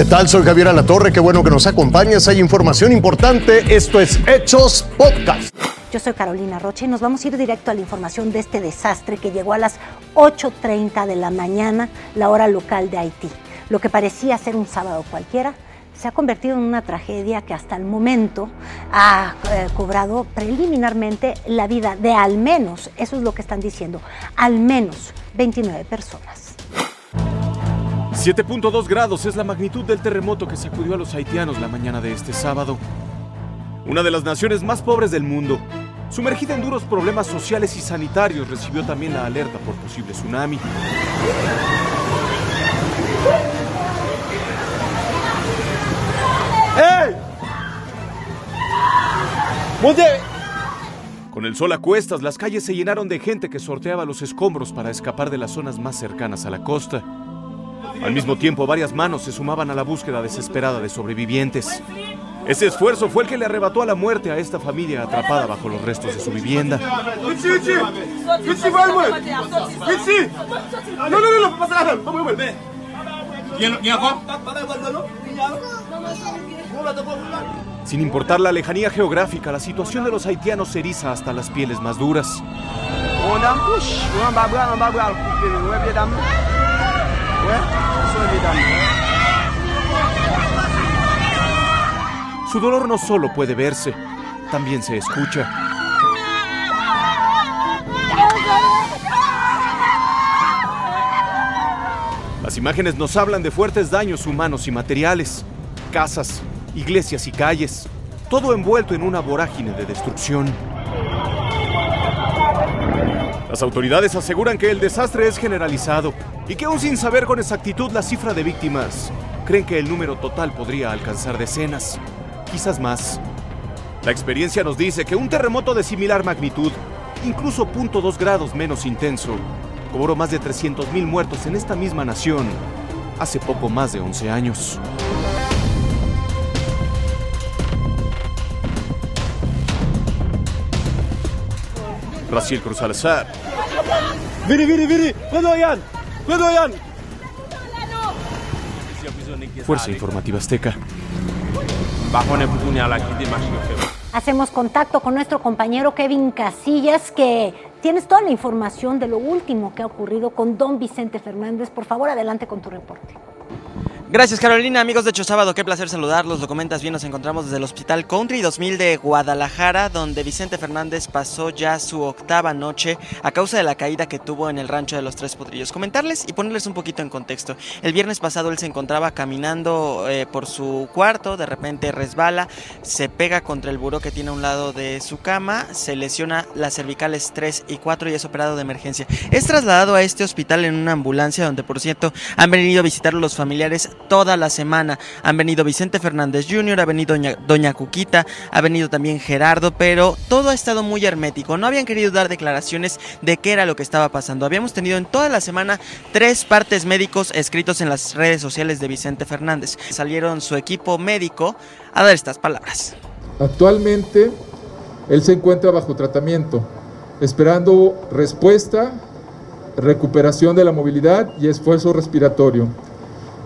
¿Qué tal? Soy Javier Alatorre, qué bueno que nos acompañas. Hay información importante. Esto es Hechos Podcast. Yo soy Carolina Roche y nos vamos a ir directo a la información de este desastre que llegó a las 8.30 de la mañana, la hora local de Haití. Lo que parecía ser un sábado cualquiera se ha convertido en una tragedia que hasta el momento ha eh, cobrado preliminarmente la vida de al menos, eso es lo que están diciendo, al menos 29 personas. 7.2 grados es la magnitud del terremoto que sacudió a los haitianos la mañana de este sábado. Una de las naciones más pobres del mundo, sumergida en duros problemas sociales y sanitarios, recibió también la alerta por posible tsunami. ¡Ey! Con el sol a cuestas, las calles se llenaron de gente que sorteaba los escombros para escapar de las zonas más cercanas a la costa. Al mismo tiempo, varias manos se sumaban a la búsqueda desesperada de sobrevivientes. Ese esfuerzo fue el que le arrebató a la muerte a esta familia atrapada bajo los restos de su vivienda. Sin importar la lejanía geográfica, la situación de los haitianos se eriza hasta las pieles más duras. Su dolor no solo puede verse, también se escucha. Las imágenes nos hablan de fuertes daños humanos y materiales, casas, iglesias y calles, todo envuelto en una vorágine de destrucción. Las autoridades aseguran que el desastre es generalizado y que aún sin saber con exactitud la cifra de víctimas, creen que el número total podría alcanzar decenas, quizás más. La experiencia nos dice que un terremoto de similar magnitud, incluso 0.2 grados menos intenso, cobró más de 300.000 muertos en esta misma nación hace poco más de 11 años. Raciel Cruz Alzar. Viri, viri, viri. Fuerza Informativa Azteca. Hacemos contacto con nuestro compañero Kevin Casillas, que tienes toda la información de lo último que ha ocurrido con don Vicente Fernández. Por favor, adelante con tu reporte. Gracias Carolina, amigos de Hecho Sábado, qué placer saludarlos. Lo comentas bien, nos encontramos desde el Hospital Country 2000 de Guadalajara, donde Vicente Fernández pasó ya su octava noche a causa de la caída que tuvo en el rancho de los Tres Potrillos. Comentarles y ponerles un poquito en contexto. El viernes pasado él se encontraba caminando eh, por su cuarto, de repente resbala, se pega contra el buró que tiene a un lado de su cama, se lesiona las cervicales 3 y 4 y es operado de emergencia. Es trasladado a este hospital en una ambulancia donde por cierto han venido a visitarlo los familiares toda la semana. Han venido Vicente Fernández Jr., ha venido Doña, Cuquita, ha venido también Gerardo, pero todo ha estado muy hermético. No habían querido dar declaraciones de qué era lo que estaba pasando. Habíamos tenido en toda la semana tres partes médicos escritos en las redes sociales de Vicente Fernández. Salieron su equipo médico a dar estas palabras. Actualmente él se encuentra bajo tratamiento, esperando respuesta, recuperación de la movilidad y esfuerzo respiratorio.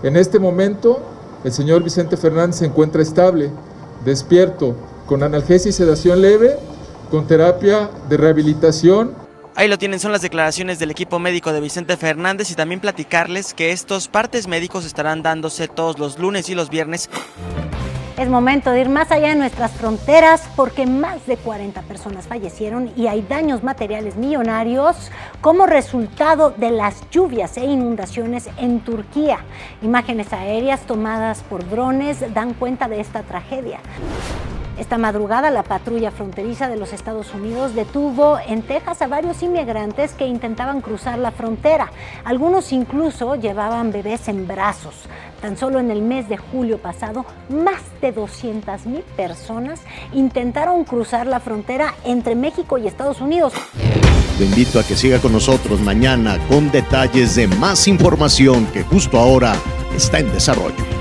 En este momento, el señor Vicente Fernández se encuentra estable, despierto, con analgesia y sedación leve, con terapia de rehabilitación. Ahí lo tienen, son las declaraciones del equipo médico de Vicente Fernández y también platicarles que estos partes médicos estarán dándose todos los lunes y los viernes. Es momento de ir más allá de nuestras fronteras porque más de 40 personas fallecieron y hay daños materiales millonarios como resultado de las lluvias e inundaciones en Turquía. Imágenes aéreas tomadas por drones dan cuenta de esta tragedia. Esta madrugada la patrulla fronteriza de los Estados Unidos detuvo en Texas a varios inmigrantes que intentaban cruzar la frontera. Algunos incluso llevaban bebés en brazos. Tan solo en el mes de julio pasado, más de 200 mil personas intentaron cruzar la frontera entre México y Estados Unidos. Te invito a que siga con nosotros mañana con detalles de más información que justo ahora está en desarrollo.